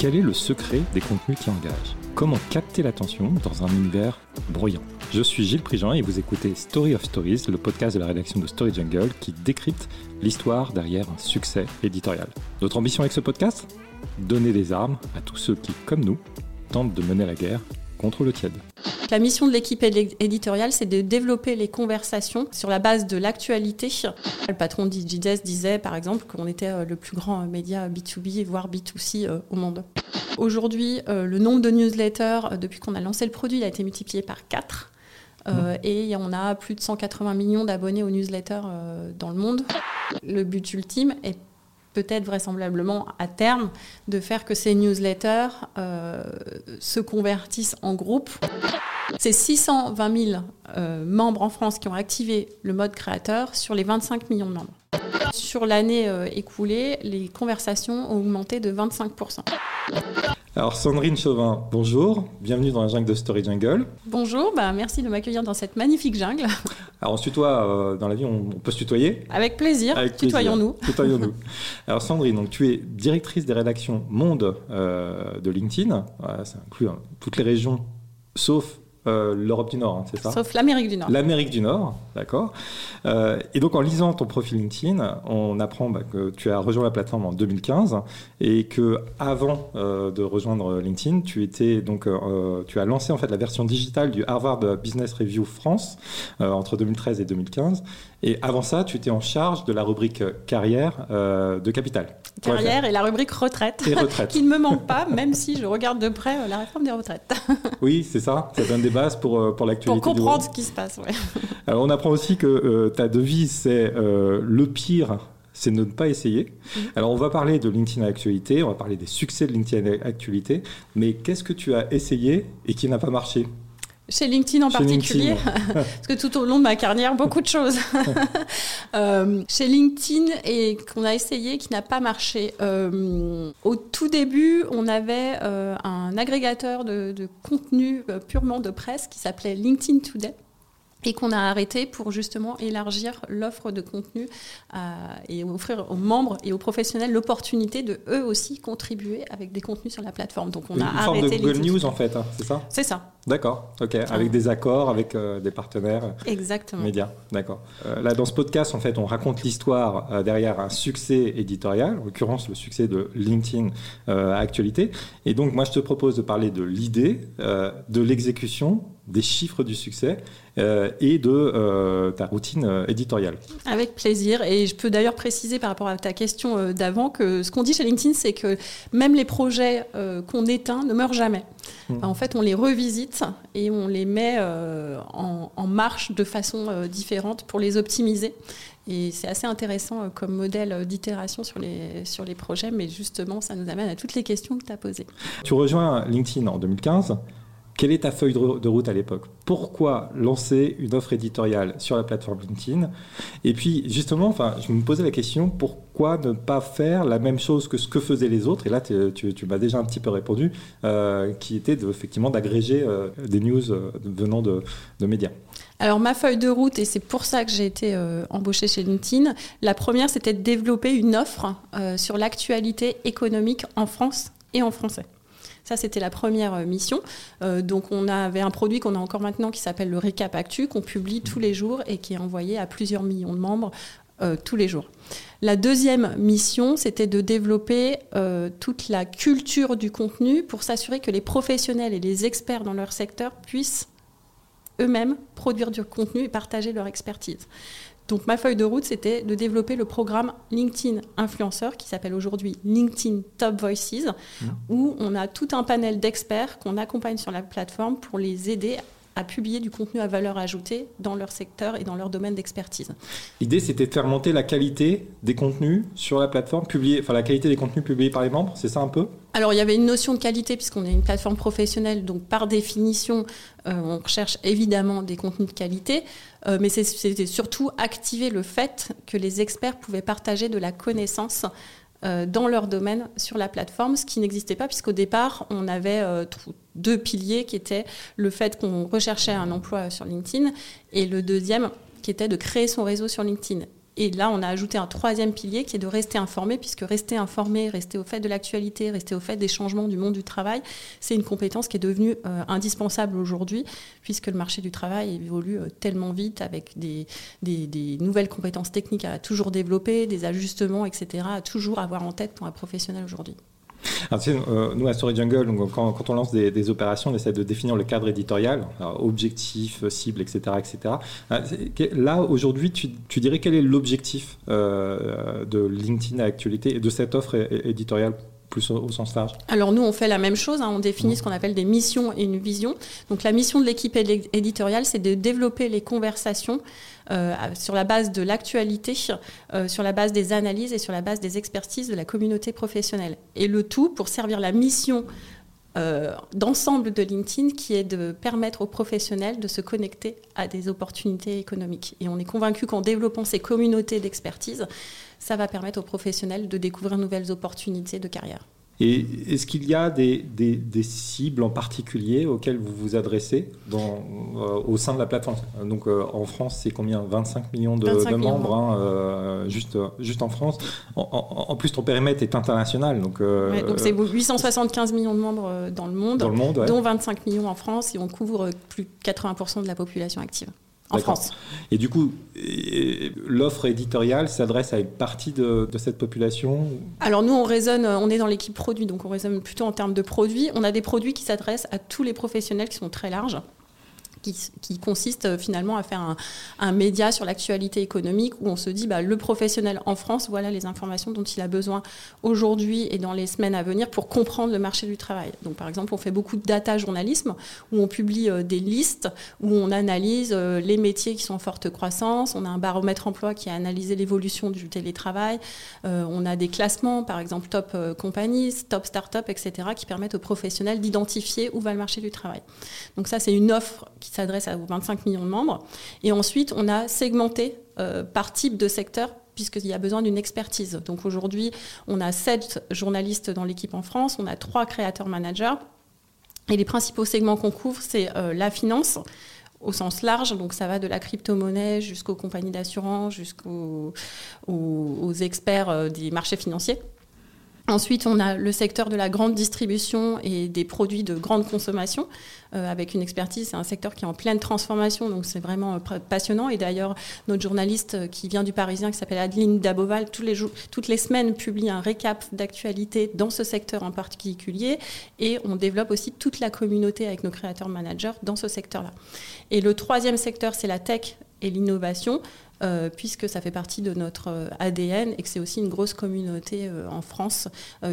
Quel est le secret des contenus qui engagent? Comment capter l'attention dans un univers bruyant Je suis Gilles Prigent et vous écoutez Story of Stories, le podcast de la rédaction de Story Jungle qui décrypte l'histoire derrière un succès éditorial. Notre ambition avec ce podcast? Donner des armes à tous ceux qui, comme nous, tentent de mener la guerre contre le tiède. La mission de l'équipe éditoriale, c'est de développer les conversations sur la base de l'actualité. Le patron de DigiDesk disait, par exemple, qu'on était euh, le plus grand média B2B, voire B2C euh, au monde. Aujourd'hui, euh, le nombre de newsletters, depuis qu'on a lancé le produit, a été multiplié par 4. et on a plus de 180 millions d'abonnés aux newsletters dans le monde. Le but ultime est peut-être vraisemblablement à terme de faire que ces newsletters se convertissent en groupe. C'est 620 000 euh, membres en France qui ont activé le mode créateur sur les 25 millions de membres. Sur l'année euh, écoulée, les conversations ont augmenté de 25%. Alors Sandrine Chauvin, bonjour, bienvenue dans la jungle de Story Jungle. Bonjour, bah merci de m'accueillir dans cette magnifique jungle. Alors on se tutoie, euh, dans la vie on, peut se tutoyer Avec plaisir, tutoyons-nous. Tutoyons-nous. Alors Sandrine, donc, tu es directrice des rédactions Monde de LinkedIn, ça inclut hein, toutes les régions sauf euh, L'Europe du Nord, hein, c'est ça Sauf l'Amérique du Nord. L'Amérique du Nord, d'accord. Euh, et donc en lisant ton profil LinkedIn, on apprend bah, que tu as rejoint la plateforme en 2015 et que avant euh, de rejoindre LinkedIn, tu étais donc tu as lancé en fait la version digitale du Harvard Business Review France entre 2013 et 2015. Et avant ça, tu étais en charge de la rubrique carrière de Capital. Carrière et la rubrique retraite, et retraite. qui ne me manque pas, même si je regarde de près la réforme des retraites. oui, c'est ça. Ça donne des bases pour, euh, pour l'actualité. Pour comprendre ce qui se passe, ouais. Alors, on apprend aussi que euh, ta devise, c'est euh, le pire c'est de ne pas essayer. Mhm. Alors, on va parler de LinkedIn Actualité, on va parler des succès de LinkedIn Actualité, mais qu'est-ce que tu as essayé et qui n'a pas marché? Chez LinkedIn en particulier, parce que tout au long de ma carrière, beaucoup de choses. euh, chez LinkedIn et qu'on a essayé, qui n'a pas marché. Euh, au tout début, on avait euh, un agrégateur de, de contenu purement de presse qui s'appelait LinkedIn Today et qu'on a arrêté pour justement élargir l'offre de contenu euh, et offrir aux membres et aux professionnels l'opportunité de eux aussi contribuer avec des contenus sur la plateforme. Donc on a arrêté forme de Google News en fait, hein, c'est ça? C'est ça. D'accord, ok, avec des accords avec euh, des partenaires Exactement. médias. D'accord. Euh, là, dans ce podcast, en fait, on raconte l'histoire derrière un succès éditorial, en l'occurrence le succès de LinkedIn Actualité. Et donc, moi, je te propose de parler de l'idée, de l'exécution des chiffres du succès euh, et de euh, ta routine euh, éditoriale. Avec plaisir. Et je peux d'ailleurs préciser par rapport à ta question d'avant que ce qu'on dit chez LinkedIn, c'est que même les projets qu'on éteint ne meurent jamais. Mmh. En fait, on les revisite et on les met en, en, marche de façon différente pour les optimiser. Et c'est assez intéressant comme modèle d'itération sur les, sur les projets, mais justement, ça nous amène à toutes les questions que tu as posées. Tu rejoins LinkedIn en 2015. Quelle est ta feuille de route à l'époque? Pourquoi lancer une offre éditoriale sur la plateforme LinkedIn? Et puis justement, enfin, je me posais la question pourquoi ne pas faire la même chose que ce que faisaient les autres? Et là, tu, m'as déjà un petit peu répondu, euh, qui était effectivement d'agréger euh, des news euh, venant de, médias. Alors ma feuille de route, et c'est pour ça que j'ai été embauchée chez LinkedIn, la première c'était de développer une offre sur l'actualité économique en France et en français. Ça, c'était la première euh, mission. Euh, donc, on avait un produit qu'on a encore maintenant qui s'appelle le Récap Actu, qu'on publie tous les jours et qui est envoyé à plusieurs millions de membres euh, tous les jours. La deuxième mission, c'était de développer toute la culture du contenu pour s'assurer que les professionnels et les experts dans leur secteur puissent eux-mêmes produire du contenu et partager leur expertise. Donc ma feuille de route, c'était de développer le programme LinkedIn Influenceur, qui s'appelle aujourd'hui LinkedIn Top Voices, mmh. où on a tout un panel d'experts qu'on accompagne sur la plateforme pour les aider à publier du contenu à valeur ajoutée dans leur secteur et dans leur domaine d'expertise. L'idée, c'était de faire monter la qualité des contenus sur la plateforme, publier, enfin la qualité des contenus publiés par les membres, c'est ça un peu? Alors, il y avait une notion de qualité puisqu'on est une plateforme professionnelle, donc par définition, euh, on recherche évidemment des contenus de qualité, euh, mais c'était surtout activer le fait que les experts pouvaient partager de la connaissance dans leur domaine sur la plateforme, ce qui n'existait pas puisqu'au départ, on avait euh, deux piliers qui étaient le fait qu'on recherchait un emploi sur LinkedIn et le deuxième qui était de créer son réseau sur LinkedIn. Et là, on a ajouté un troisième pilier qui est de rester informé, puisque rester informé, rester au fait de l'actualité, rester au fait des changements du monde du travail, c'est une compétence qui est devenue euh, indispensable aujourd'hui, puisque le marché du travail évolue euh, tellement vite avec des, des, nouvelles compétences techniques à toujours développer, des ajustements, etc., à toujours avoir en tête pour un professionnel aujourd'hui. Euh, nous, à Story Jungle, quand, on lance des, opérations, on essaie de définir le cadre éditorial, objectif, cible, etc. etc. Là, aujourd'hui, tu, dirais quel est l'objectif de LinkedIn à actualité et de cette offre éditoriale plus au, sens large? Alors nous, on fait la même chose. Hein. on définit ce qu'on appelle des missions et une vision. Donc la mission de l'équipe éditoriale, c'est de développer les conversations euh, sur la base de l'actualité, euh, sur la base des analyses et sur la base des expertises de la communauté professionnelle. Et le tout pour servir la mission euh, d'ensemble de LinkedIn qui est de permettre aux professionnels de se connecter à des opportunités économiques. Et on est convaincu qu'en développant ces communautés d'expertise, ça va permettre aux professionnels de découvrir nouvelles opportunités de carrière. Et est-ce qu'il y a des, des, cibles en particulier auxquelles vous vous adressez dans, euh, au sein de la plateforme? Donc euh, en France, c'est combien? 25 millions de, membres, hein, euh, juste, juste en France. En, plus, ton périmètre est international. Donc c'est 875 millions de membres dans le monde, dans le monde dont 25 millions en France, et on couvre plus de 80% de la population active en France. Et du coup, l'offre éditoriale s'adresse à une partie de, cette population Alors nous, on raisonne, on est dans l'équipe produit, donc on raisonne plutôt en termes de produits. On a des produits qui s'adressent à tous les professionnels qui sont très larges qui, consiste euh, finalement à faire un, média sur l'actualité économique où on se dit bah, le professionnel en France, voilà les informations dont il a besoin aujourd'hui et dans les semaines à venir pour comprendre le marché du travail. Donc par exemple, on fait beaucoup de data journalisme où on publie euh, des listes, où on analyse euh, les métiers qui sont en forte croissance, on a un baromètre emploi qui a analysé l'évolution du télétravail, on a des classements, par exemple top companies, top start-up, etc., qui permettent aux professionnels d'identifier où va le marché du travail. Donc ça, c'est une offre qui s'adresse à 25 millions de membres. Et ensuite, on a segmenté euh, par type de secteur puisqu'il y a besoin d'une expertise. Donc aujourd'hui, on a sept journalistes dans l'équipe en France, on a trois créateurs managers. Et les principaux segments qu'on couvre, c'est euh, la finance au sens large, donc ça va de la crypto-monnaie jusqu'aux compagnies d'assurance, jusqu'aux aux, experts euh, des marchés financiers. Ensuite, on a le secteur de la grande distribution et des produits de grande consommation, euh, avec une expertise. C'est un secteur qui est en pleine transformation, donc c'est vraiment euh, passionnant. Et d'ailleurs, notre journaliste euh, qui vient du Parisien, qui s'appelle Adeline Daboval, toutes les semaines publie un récap d'actualité dans ce secteur en particulier. Et on développe aussi toute la communauté avec nos créateurs managers dans ce secteur-là. Et le troisième secteur, c'est la tech et l'innovation. Euh, puisque ça fait partie de notre euh, ADN et que c'est aussi une grosse communauté euh, en France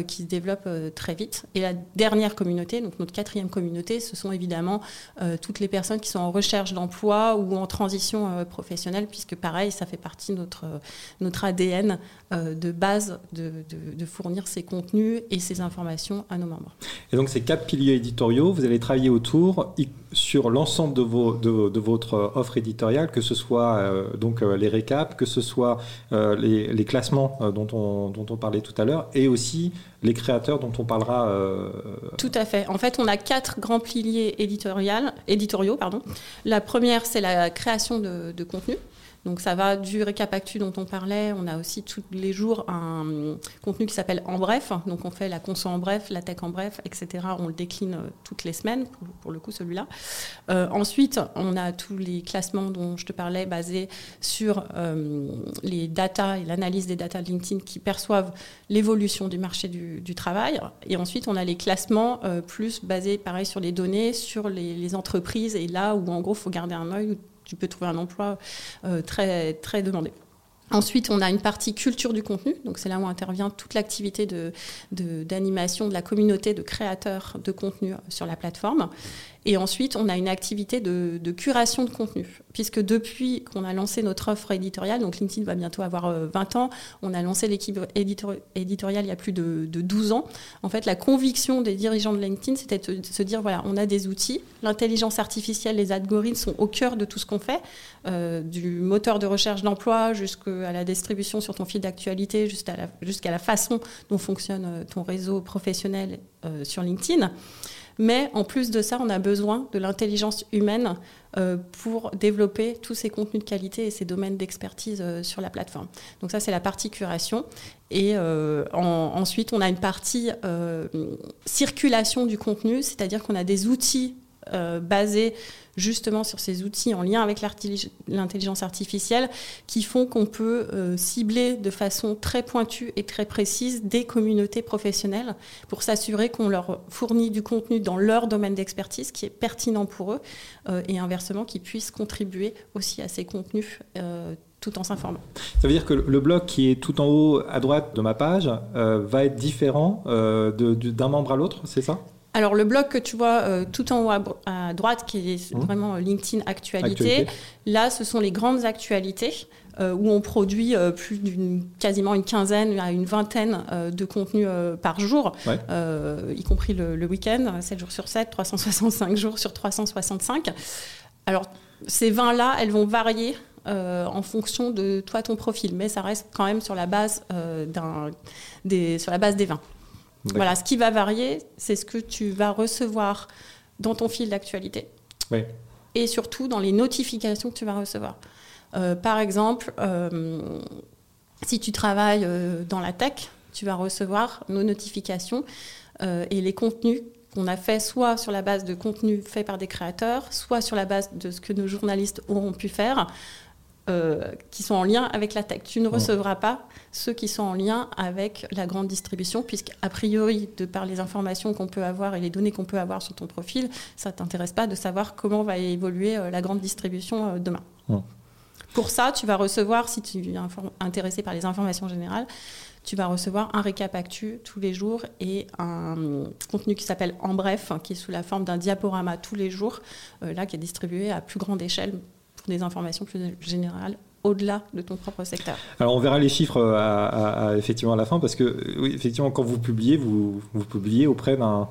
qui se développe très vite. Et la dernière communauté, donc notre quatrième communauté, ce sont évidemment toutes les personnes qui sont en recherche d'emploi ou en transition professionnelle, puisque pareil, ça fait partie de notre, notre ADN de base de, fournir ces contenus et ces informations à nos membres. Et donc ces quatre piliers éditoriaux, vous allez travailler autour sur l'ensemble de, vos, de, votre offre éditoriale, que ce soit donc les récaps, que ce soit euh, les, classements euh, dont, on, parlait tout à l'heure, et aussi les créateurs dont on parlera. Euh, tout à fait. En fait, on a quatre grands piliers éditoriaux. Pardon. La première, c'est la création de contenu. Donc ça va du récap actu dont on parlait. On a aussi tous les jours un contenu qui s'appelle En Bref. Donc on fait la conso en bref, la tech en bref, etc. On le décline euh, toutes les semaines, pour, le coup celui-là. Euh, ensuite, on a tous les classements dont je te parlais, basés sur euh, les data et l'analyse des data de LinkedIn qui perçoivent l'évolution du marché du, travail. Et ensuite, on a les classements plus basés, pareil, sur les données, sur les, les entreprises et là où en gros, il faut garder un œil tu peux trouver un emploi euh, très, demandé. Ensuite, on a une partie culture du contenu, c'est là où intervient toute l'activité d'animation de, de, la communauté de créateurs de contenu sur la plateforme. Et ensuite, on a une activité de, curation de contenu, puisque depuis qu'on a lancé notre offre éditoriale, donc LinkedIn va bientôt avoir 20 euh, ans, on a lancé l'équipe éditoriale il y a plus de, 12 ans. En fait, la conviction des dirigeants de LinkedIn, c'était de se dire, voilà, on a des outils, l'intelligence artificielle, les algorithmes sont au cœur de tout ce qu'on fait, euh, du moteur de recherche d'emploi jusqu'à la distribution sur ton fil d'actualité, jusqu'à la, façon dont fonctionne euh, ton réseau professionnel sur LinkedIn. Mais en plus de ça, on a besoin de l'intelligence humaine euh, pour développer tous ces contenus de qualité et ces domaines d'expertise euh, sur la plateforme. Donc ça, c'est la partie curation. Et euh, ensuite, on a une partie circulation du contenu, c'est-à-dire qu'on a des outils basés justement sur ces outils en lien avec l'intelligence artificielle qui font qu'on peut euh, cibler de façon très pointue et très précise des communautés professionnelles pour s'assurer qu'on leur fournit du contenu dans leur domaine d'expertise qui est pertinent pour eux euh, et inversement qui puissent contribuer aussi à ces contenus euh, tout en s'informant. Ça veut dire que le bloc qui est tout en haut à droite de ma page va être différent d'un membre à l'autre, c'est ça? Alors le blog que tu vois euh, tout en haut à, droite, qui est mmh. vraiment euh, LinkedIn actualité, là ce sont les grandes actualités euh, où on produit plus d'une quasiment une quinzaine à une vingtaine de contenus par jour, y compris le, week-end, 7 jours sur 7, 365 jours sur 365. Alors ces 20 là, elles vont varier en fonction de toi ton profil, mais ça reste quand même sur la base des sur la base des 20. Voilà, ce qui va varier, c'est ce que tu vas recevoir dans ton fil d'actualité. Et surtout dans les notifications que tu vas recevoir. Euh, par exemple, euh, si tu travailles euh, dans la tech, tu vas recevoir nos notifications et les contenus qu'on a fait soit sur la base de contenus faits par des créateurs, soit sur la base de ce que nos journalistes auront pu faire. Euh, qui sont en lien avec la tech. Tu ne recevras pas ceux qui sont en lien avec la grande distribution, puisqu'à priori, de par les informations qu'on peut avoir et les données qu'on peut avoir sur ton profil, ça ne t'intéresse pas de savoir comment va évoluer euh, la grande distribution euh, demain. Pour ça, tu vas recevoir, si tu es intéressé par les informations générales, tu vas recevoir un récap actu tous les jours et un contenu qui s'appelle En Bref, qui est sous la forme d'un diaporama tous les jours, là qui est distribué à plus grande échelle des informations plus générales au-delà de ton propre secteur. Alors on verra les chiffres euh, à, effectivement à la fin parce que oui, effectivement quand vous publiez, vous, vous publiez auprès d'un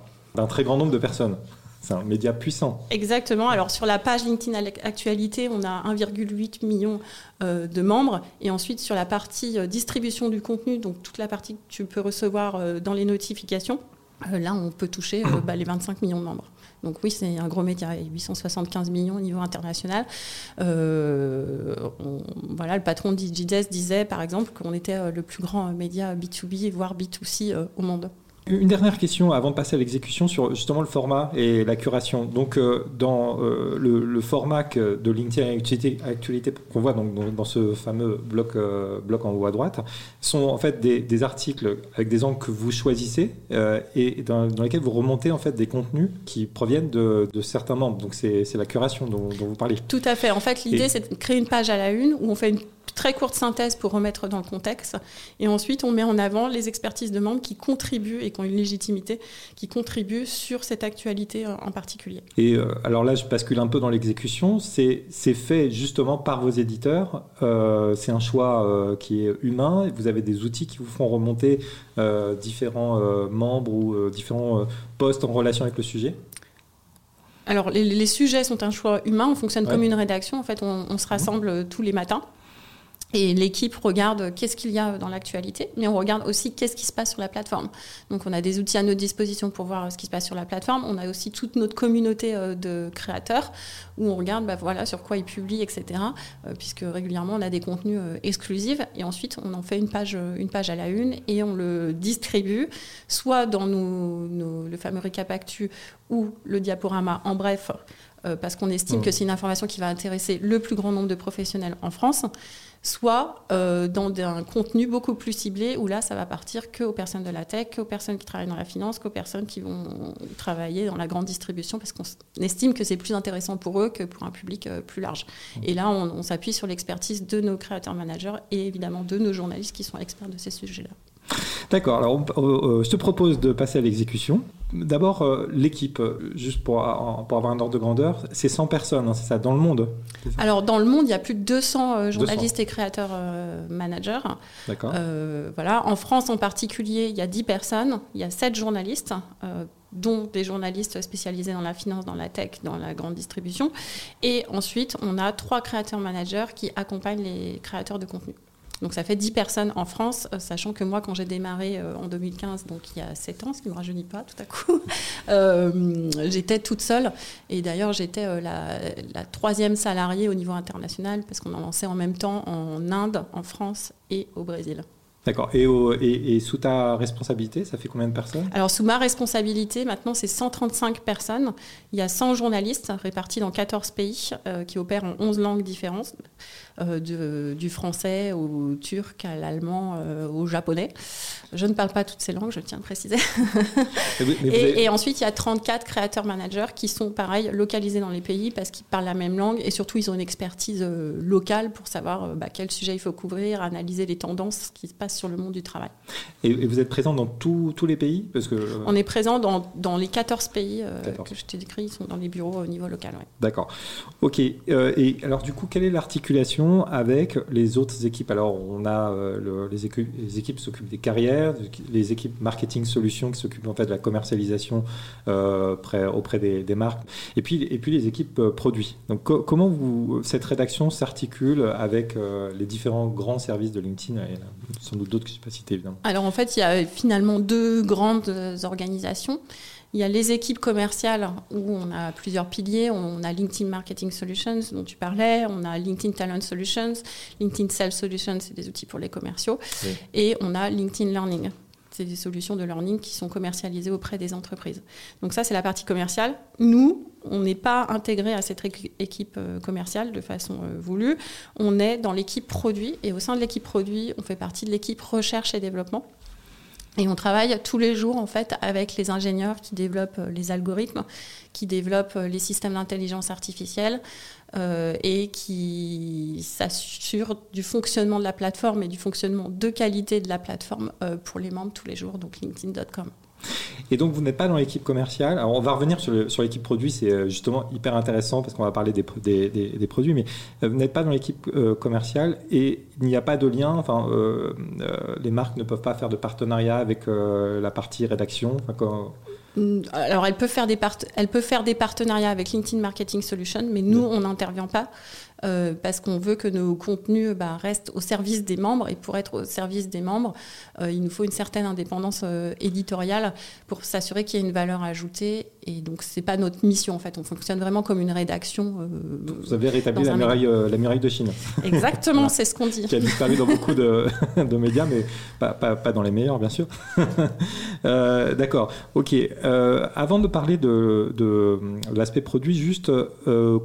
très grand nombre de personnes. C'est un média puissant. Exactement. Alors sur la page LinkedIn Actualité, on a 1,8 million euh, de membres. Et ensuite sur la partie euh, distribution du contenu, donc toute la partie que tu peux recevoir dans les notifications, là on peut toucher bah, les 25 millions de membres. Donc oui, c'est un gros média, 875 millions au niveau international. Euh, voilà, le patron de disait par exemple qu'on était euh, le plus grand média B2B, voire B2C euh, au monde. Une dernière question avant de passer à l'exécution sur justement le format et la curation. Donc, euh, dans euh, le, format de LinkedIn Actualité, qu'on voit donc, dans, ce fameux bloc, euh, bloc en haut à droite, sont en fait des, articles avec des angles que vous choisissez et dans, lesquels vous remontez en fait des contenus qui proviennent de, certains membres. Donc, c'est la curation dont, vous parlez. Tout à fait. En fait, l'idée, c'est de créer une page à la une où on fait une très courte synthèse pour remettre dans le contexte. Et ensuite, on met en avant les expertises de membres qui contribuent et qui ont une légitimité, qui contribuent sur cette actualité euh, en particulier. Et euh, alors là, je bascule un peu dans l'exécution. C'est fait justement par vos éditeurs. Euh, c'est un choix qui est humain. Vous avez des outils qui vous font remonter différents membres ou différents postes en relation avec le sujet? Alors, les, sujets sont un choix humain. On fonctionne comme une rédaction. En fait, on se rassemble tous les matins. Et l'équipe regarde qu'est-ce qu'il y a dans l'actualité, mais on regarde aussi qu'est-ce qui se passe sur la plateforme. Donc on a des outils à notre disposition pour voir ce qui se passe sur la plateforme. On a aussi toute notre communauté euh, de créateurs où on regarde bah, voilà, sur quoi ils publient, etc. Euh, puisque régulièrement on a des contenus euh, exclusifs et ensuite on en fait une page, une page à la une et on le distribue soit dans nos, le fameux récap actu ou le diaporama en bref, parce qu'on estime mmh. que c'est une information qui va intéresser le plus grand nombre de professionnels en France soit euh, dans un contenu beaucoup plus ciblé où là, ça va partir que aux personnes de la tech, qu'aux personnes qui travaillent dans la finance, qu'aux personnes qui vont travailler dans la grande distribution parce qu'on estime que c'est plus intéressant pour eux que pour un public euh, plus large. Et là, on s'appuie sur l'expertise de nos créateurs managers et évidemment de nos journalistes qui sont experts de ces sujets-là. D'accord, alors euh, je te propose de passer à l'exécution. D'abord, euh, l'équipe, juste pour, pour, avoir un ordre de grandeur, c'est 100 personnes, hein, c'est ça, dans le monde Alors, dans le monde, il y a plus de 200 euh, journalistes et créateurs managers. D'accord. voilà. En France en particulier, il y a 10 personnes, il y a 7 journalistes dont des journalistes spécialisés dans la finance, dans la tech, dans la grande distribution. Et ensuite, on a trois créateurs managers qui accompagnent les créateurs de contenu. Donc ça fait 10 personnes en France, euh, sachant que moi, quand j'ai démarré euh, en 2015, donc il y a 7 ans, ce qui ne me rajeunit pas tout à coup, euh, j'étais toute seule. Et d'ailleurs, j'étais la, la, troisième salariée au niveau international, parce qu'on a lancé en même temps en Inde, en France et au Brésil. D'accord. Et, sous ta responsabilité, ça fait combien de personnes? Alors, sous ma responsabilité, maintenant, c'est 135 personnes. Il y a 100 journalistes répartis dans 14 pays qui opèrent en 11 langues différentes. Euh, du français au turc, à l'allemand, euh, au japonais. Je ne parle pas toutes ces langues, je tiens à préciser. et, ensuite, il y a 34 créateurs managers qui sont, pareil, localisés dans les pays parce qu'ils parlent la même langue et surtout, ils ont une expertise euh, locale pour savoir bah, quel sujet il faut couvrir, analyser les tendances qui se passent sur le monde du travail. Et, vous êtes présent dans tous les pays parce que, On est présent dans, dans les 14 pays que je t'ai décrit, ils sont dans les bureaux au niveau local. D'accord. Ok. et alors, du coup, quelle est l'articulation avec les autres équipes? Alors, on a euh, les, équipes, les équipes s'occupent des carrières, les équipes marketing solutions qui s'occupent en fait de la commercialisation euh, auprès des, marques, et puis, et puis les équipes euh, produits. Donc, comment vous, cette rédaction s'articule avec les différents grands services de LinkedIn? Et sans doute d'autres que je pas évidemment Alors, en fait, il y a finalement deux grandes organisations. Il y a les équipes commerciales où on a plusieurs piliers. On a LinkedIn Marketing Solutions dont tu parlais, on a LinkedIn Talent Solutions, LinkedIn Sales Solutions, c'est des outils pour les commerciaux, et on a LinkedIn Learning. C'est des solutions de learning qui sont commercialisées auprès des entreprises. Donc ça, c'est la partie commerciale. Nous, on n'est pas intégré à cette équipe euh, commerciale de façon euh, voulue. On est dans l'équipe produit et au sein de l'équipe produit, on fait partie de l'équipe recherche et développement. Et on travaille tous les jours en fait avec les ingénieurs qui développent euh, les algorithmes, qui développent euh, les systèmes d'intelligence artificielle euh, et qui s'assurent du fonctionnement de la plateforme et du fonctionnement de qualité de la plateforme pour les membres tous les jours, donc LinkedIn.com. Et donc, vous n'êtes pas dans l'équipe commerciale. Alors, on va revenir sur, sur l'équipe produit, c'est euh, justement hyper intéressant parce qu'on va parler des, des, des, produits, mais euh, vous n'êtes pas dans l'équipe euh, commerciale et il n'y a pas de lien. Enfin, les marques ne peuvent pas faire de partenariat avec la partie rédaction. Enfin, mm, alors, elle peut, faire des elle peut faire des partenariats avec LinkedIn Marketing Solutions, mais nous, on n'intervient pas. Euh, parce qu'on veut que nos contenus bah, restent au service des membres. Et pour être au service des membres, euh, il nous faut une certaine indépendance euh, éditoriale pour s'assurer qu'il y ait une valeur ajoutée. Et donc, ce n'est pas notre mission, en fait. On fonctionne vraiment comme une rédaction. Vous avez rétabli la muraille, la muraille de Chine. Exactement, c'est ce qu'on dit. Qui a disparu dans beaucoup de, de médias, mais pas, pas, pas, dans les meilleurs, bien sûr. D'accord. OK. avant de parler de, de l'aspect produit, juste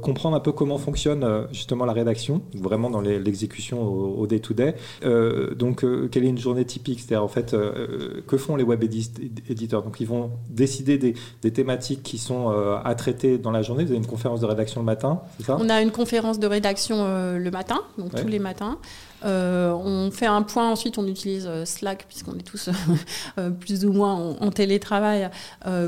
comprendre un peu comment fonctionne justement la rédaction, vraiment dans l'exécution au day-to-day. Euh, donc, euh, quelle est une journée typique? C'est-à-dire, en fait, euh, que font les web éditeurs? Donc, ils vont décider des, thématiques qui sont à traiter dans la journée. Vous avez une conférence de rédaction le matin, c'est ça? On a une conférence de rédaction le matin, donc tous les matins. On fait un point, ensuite on utilise Slack, puisqu'on est tous plus ou moins en, télétravail,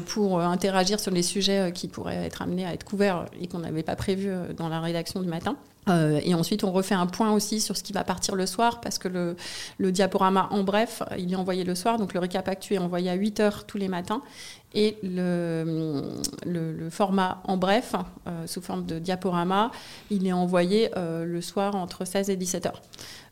pour interagir sur les sujets qui pourraient être amenés à être couverts et qu'on n'avait pas prévu dans la rédaction du matin. Euh, et ensuite, on refait un point aussi sur ce qui va partir le soir, parce que le, diaporama en bref, il est envoyé le soir, donc le récap actuel est envoyé à 8 heures tous les matins. Et le, le, format en bref, euh, sous forme de diaporama, il est envoyé euh, le soir entre 16 et 17 heures.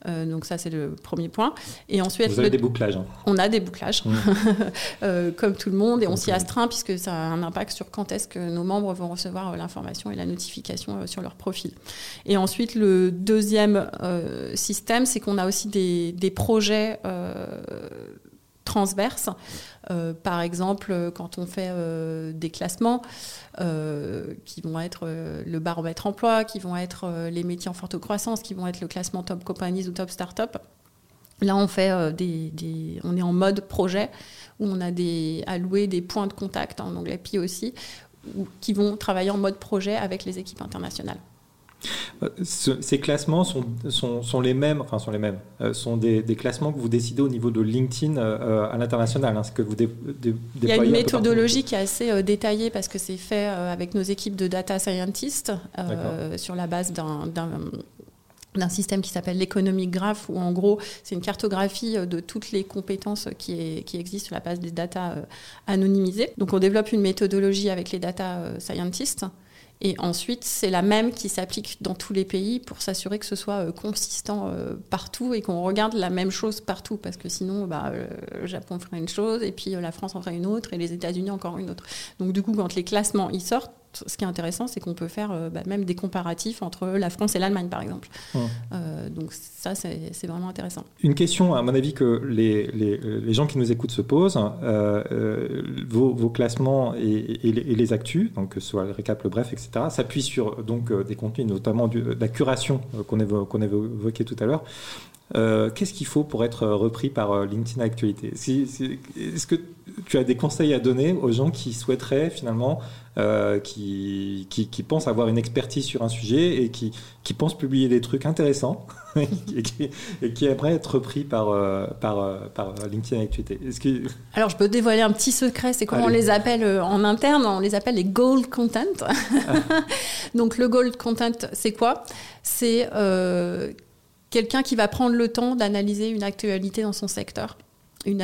Euh, donc ça, c'est le premier point. Et ensuite, Vous avez des bouclages. Hein. On a des bouclages, mmh. comme tout le monde, et on s'y astreint puisque ça a un impact sur quand est-ce que nos membres vont recevoir l'information et la notification sur leur profil. Et ensuite, le deuxième système, c'est qu'on a aussi des, des projets transverses. Euh, par exemple, quand on fait euh, des classements euh, qui vont être le baromètre emploi, qui vont être les métiers en forte croissance, qui vont être le classement top companies ou top start-up. Là, on fait des, on est en mode projet où on a alloué des points de contact en anglais PI aussi, qui vont travailler en mode projet avec les équipes internationales. Euh, ces classements sont, sont, les mêmes, enfin sont les mêmes, euh, sont des, classements que vous décidez au niveau de LinkedIn euh, à l'international, hein, ce que vous Il y a une méthodologie qui est assez détaillée parce que c'est fait avec nos équipes de data scientists sur la base d'un d'un système qui s'appelle l'économique graph, où en gros, c'est une cartographie de toutes les compétences qui, est, qui, existent sur la base des data anonymisées. Donc on développe une méthodologie avec les data scientists Et ensuite, c'est la même qui s'applique dans tous les pays pour s'assurer que ce soit consistant partout et qu'on regarde la même chose partout. Parce que sinon, bah, le Japon ferait une chose et puis la France en ferait une autre et les États-Unis encore une autre. Donc du coup, quand les classements y sortent, ce qui est intéressant, c'est qu'on peut faire euh, bah, même des comparatifs entre la France et l'Allemagne, par exemple. Euh, donc ça, c'est vraiment intéressant. Une question, à mon avis, que les, les, gens qui nous écoutent se posent. Euh, vos, classements et, les, actus, donc que ce soit le récap, le bref, etc., s'appuient sur donc, des contenus, notamment de la curation qu'on évoquait tout à l'heure. Euh, qu'est-ce qu'il faut pour être repris par euh, LinkedIn Actualité? Est-ce que tu as des conseils à donner aux gens qui souhaiteraient finalement, euh, qui, qui, pensent avoir une expertise sur un sujet et qui, qui pensent publier des trucs intéressants et, qui, et, aimeraient être repris par, par, par LinkedIn Actualité? Que... Alors je peux dévoiler un petit secret, c'est comment on les appelle en interne, on les appelle les gold content. Ah. Donc le gold content, c'est quoi? C'est quelqu'un qui va prendre le temps d'analyser une actualité dans son secteur. Une,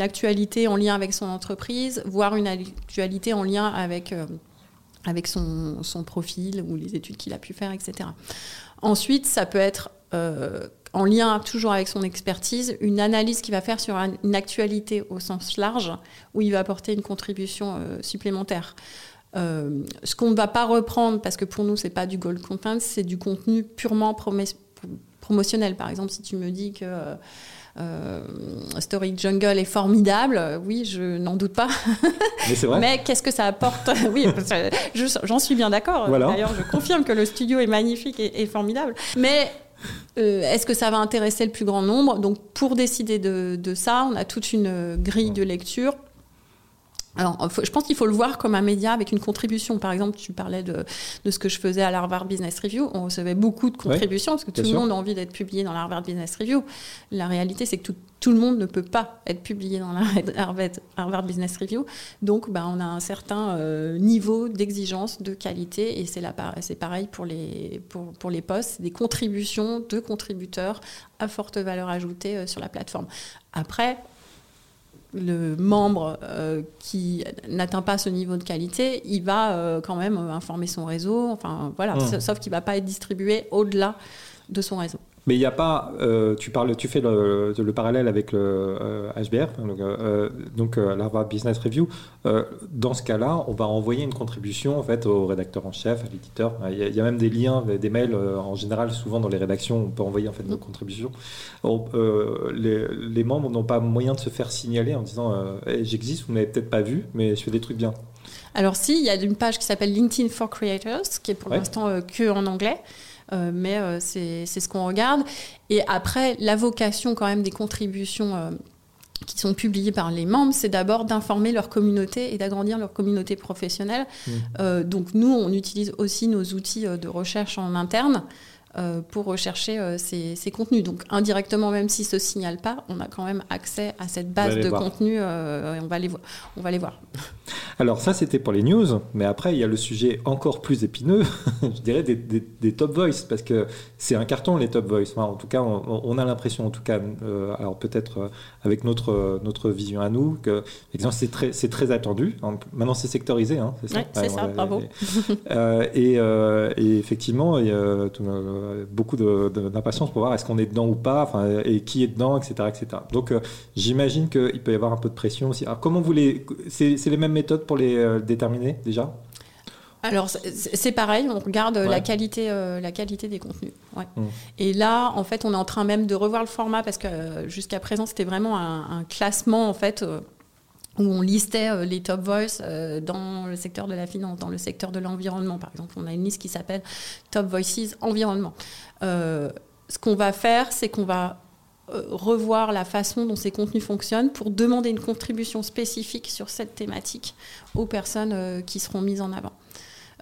actualité en lien avec son entreprise, voire une actualité en lien avec, euh, avec son, profil ou les études qu'il a pu faire, etc. Ensuite, ça peut être euh, en lien toujours avec son expertise, une analyse qu'il va faire sur une actualité au sens large, où il va apporter une contribution euh, supplémentaire. ce qu'on ne va pas reprendre, parce que pour nous, c'est pas du gold content, c'est du contenu purement promotionnel. Par exemple, si tu me dis que euh, Story Jungle est formidable, oui, je n'en doute pas. Mais c'est vrai. Mais qu'est-ce que ça apporte? Oui, j'en suis bien d'accord. D'ailleurs, je confirme que le studio est magnifique et, formidable. Mais euh, est-ce que ça va intéresser le plus grand nombre? Donc, pour décider de, de, ça, on a toute une grille de lecture alors, je pense qu'il faut le voir comme un média avec une contribution. Par exemple, tu parlais de, de ce que je faisais à l'Harvard Business Review. On recevait beaucoup de contributions parce que tout le monde a envie d'être publié dans l'Harvard Business Review. La réalité, c'est que tout, tout, le monde ne peut pas être publié dans la Harvard Business Review. Donc, bah, on a un certain euh, niveau d'exigence, de qualité. Et c'est pareil pour les, pour, pour les postes. Des contributions de contributeurs à forte valeur ajoutée euh, sur la plateforme. Après, le membre euh, qui n'atteint pas ce niveau de qualité, il va euh, quand même informer son réseau, enfin voilà, mmh. sauf qu'il ne va pas être distribué au-delà de son réseau. Mais il n'y a pas, euh, tu parles, tu fais le, parallèle avec le HBR, euh, donc, euh, l'Harvard Business Review. dans ce cas-là, on va envoyer une contribution en fait au rédacteur en chef, à l'éditeur. Il y, a même des liens, des mails en général, souvent dans les rédactions, on peut envoyer en fait nos contributions. les, membres n'ont pas moyen de se faire signaler en disant j'existe, vous n'avez peut-être pas vu, mais je fais des trucs bien. Alors si, il y a une page qui s'appelle LinkedIn for Creators, qui est pour l'instant que en anglais. Euh, mais euh, c'est ce qu'on regarde. Et après, la vocation quand même des contributions euh, qui sont publiées par les membres, c'est d'abord d'informer leur communauté et d'agrandir leur communauté professionnelle. Mmh. donc nous, on utilise aussi nos outils de recherche en interne. Euh, pour rechercher euh, ces, contenus. Donc indirectement, même s'ils ne se signalent pas, on a quand même accès à cette base de contenus euh, et on va, les on va les voir. Alors ça, c'était pour les news, mais après, il y a le sujet encore plus épineux, je dirais, des, top voice, parce que c'est un carton, les top voice. en tout cas, on, a l'impression, en tout cas, alors peut-être avec notre, notre vision à nous, que c'est très, très attendu. Maintenant, c'est sectorisé, hein, c'est ça c'est ça, bravo. Et, et, effectivement, il y a tout, beaucoup d'impatience pour voir est-ce qu'on est dedans ou pas, et qui est dedans, etc. etc. Donc euh, j'imagine qu'il peut y avoir un peu de pression aussi. Alors comment vous les... C'est les mêmes méthodes pour les euh, déterminer déjà? Alors c'est pareil, on regarde la qualité, euh, la qualité des contenus. Mmh. Et là, en fait, on est en train même de revoir le format parce que jusqu'à présent, c'était vraiment un, classement en fait où on listait euh, les top voices euh, dans le secteur de la finance, dans le secteur de l'environnement. Par exemple, on a une liste qui s'appelle Top Voices Environnement. Euh, ce qu'on va faire, c'est qu'on va revoir la façon dont ces contenus fonctionnent pour demander une contribution spécifique sur cette thématique aux personnes qui seront mises en avant.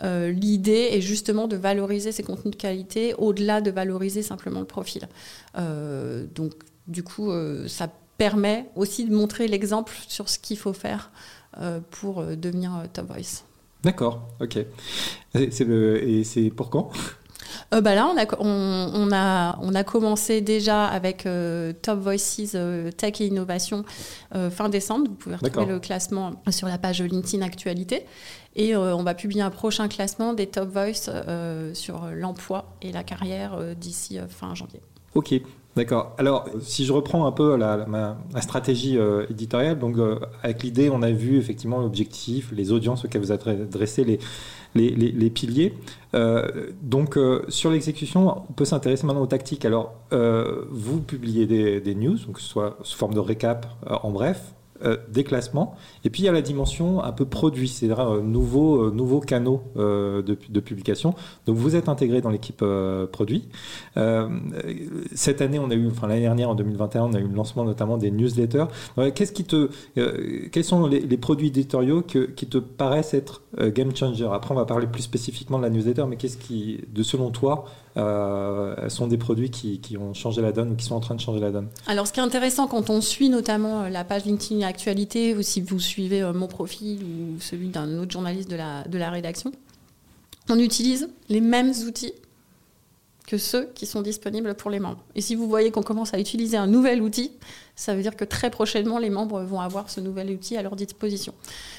L'idée est justement de valoriser ces contenus de qualité au-delà de valoriser simplement le profil. donc, du coup, ça permet aussi de montrer l'exemple sur ce qu'il faut faire euh, pour euh, devenir euh, Top Voice. D'accord, ok. Et c'est pour quand? Euh, bah Là, on a, on, a, on a commencé déjà avec euh, Top Voices euh, Tech et Innovation fin décembre. Vous pouvez retrouver le classement sur la page LinkedIn Actualité. Et on va publier un prochain classement des Top Voice sur l'emploi et la carrière d'ici fin janvier. Ok, D'accord. Alors, si je reprends un peu la, stratégie éditoriale, donc avec l'idée, on a vu effectivement l'objectif, les audiences auxquelles vous adressez, les, les, piliers. Euh, donc, euh, sur l'exécution, on peut s'intéresser maintenant aux tactiques. Alors, euh, vous publiez des, des, news, donc soit sous forme de récap en bref, euh, des classements. Et puis il y a la dimension un peu produit, c'est-à-dire euh, nouveaux, euh, nouveaux canaux de, de, publication. Donc vous êtes intégré dans l'équipe produit. cette année, on a eu, enfin l'année dernière, en 2021, on a eu le lancement notamment des newsletters. Qu'est-ce qui te, quels sont les, produits éditoriaux qui te paraissent être game changer Après, on va parler plus spécifiquement de la newsletter, mais qu'est-ce qui, de selon toi, euh, sont des produits qui, ont changé la donne ou qui sont en train de changer la donne? Alors, ce qui est intéressant quand on suit notamment euh, la page LinkedIn Actualité ou si vous suivez euh, mon profil ou celui d'un autre journaliste de la, de la rédaction, on utilise les mêmes outils que ceux qui sont disponibles pour les membres. Et si vous voyez qu'on commence à utiliser un nouvel outil, ça veut dire que très prochainement, les membres vont avoir ce nouvel outil à leur disposition.